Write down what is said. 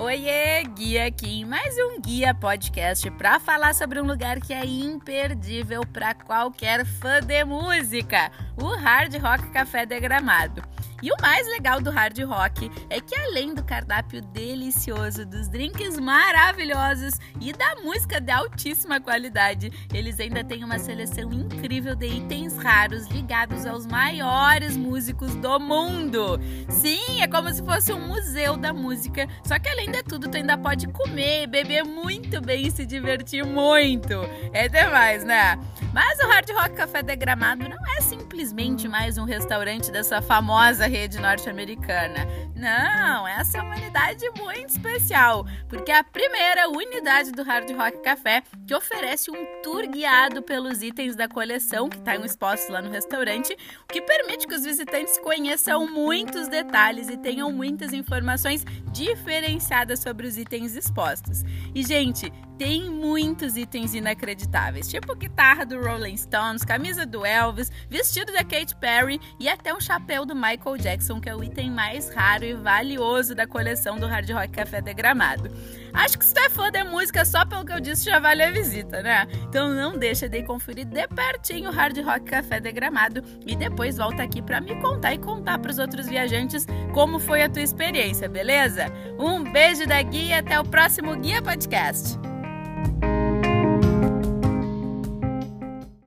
Oiê, Guia aqui em mais um Guia Podcast para falar sobre um lugar que é imperdível para qualquer fã de música, o Hard Rock Café de Gramado. E o mais legal do hard rock é que além do cardápio delicioso, dos drinks maravilhosos e da música de altíssima qualidade, eles ainda têm uma seleção incrível de itens raros ligados aos maiores músicos do mundo. Sim, é como se fosse um museu da música, só que além de tudo, tu ainda pode comer, beber muito bem e se divertir muito. É demais, né? Mas o Hard Rock Café de Gramado não é simplesmente mais um restaurante dessa famosa rede norte-americana. Não, essa é uma unidade muito especial, porque é a primeira unidade do Hard Rock Café que oferece um tour guiado pelos itens da coleção que estão expostos lá no restaurante, o que permite que os visitantes conheçam muitos detalhes e tenham muitas informações diferenciadas sobre os itens expostos. E, gente, tem muitos itens inacreditáveis, tipo guitarra do Rolling Stones, camisa do Elvis, vestido da Katy Perry e até um chapéu do Michael Jackson, que é o item mais raro e valioso da coleção do Hard Rock Café Degramado. Acho que se tu é fã de música, só pelo que eu disse, já vale a visita, né? Então não deixa de conferir de pertinho o Hard Rock Café Degramado e depois volta aqui para me contar e contar para os outros viajantes como foi a tua experiência, beleza? Um beijo da Guia e até o próximo Guia Podcast.